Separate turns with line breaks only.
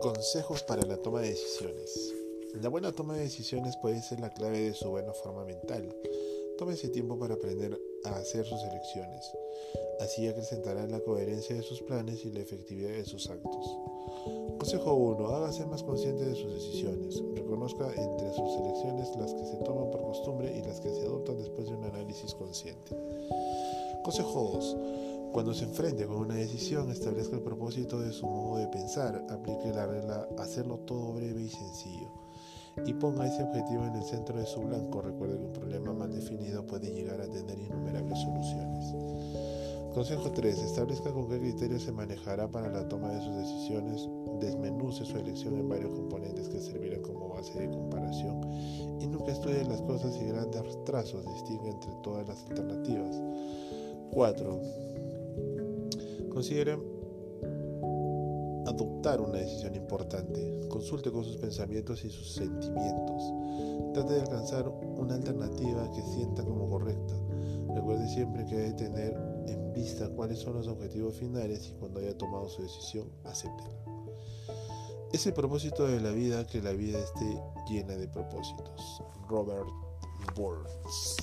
Consejos para la toma de decisiones. La buena toma de decisiones puede ser la clave de su buena forma mental. Tómese tiempo para aprender a hacer sus elecciones. Así acrecentará la coherencia de sus planes y la efectividad de sus actos. Consejo 1. Hágase más consciente de sus decisiones. Reconozca entre sus elecciones las que se toman por costumbre y las que se adoptan después de un análisis consciente. Consejo 2. Cuando se enfrente con una decisión, establezca el propósito de su modo de pensar, aplique la regla hacerlo todo breve y sencillo y ponga ese objetivo en el centro de su blanco. Recuerde que un problema mal definido puede llegar a tener innumerables soluciones. Consejo 3. Establezca con qué criterio se manejará para la toma de sus decisiones. Desmenuce su elección en varios componentes que servirán como base de comparación y nunca estudie las cosas y grandes trazos distingue entre todas las alternativas. 4. Considere adoptar una decisión importante. Consulte con sus pensamientos y sus sentimientos. Trate de alcanzar una alternativa que sienta como correcta. Recuerde siempre que debe tener en vista cuáles son los objetivos finales y cuando haya tomado su decisión, acéptela. Es el propósito de la vida que la vida esté llena de propósitos. Robert Burns.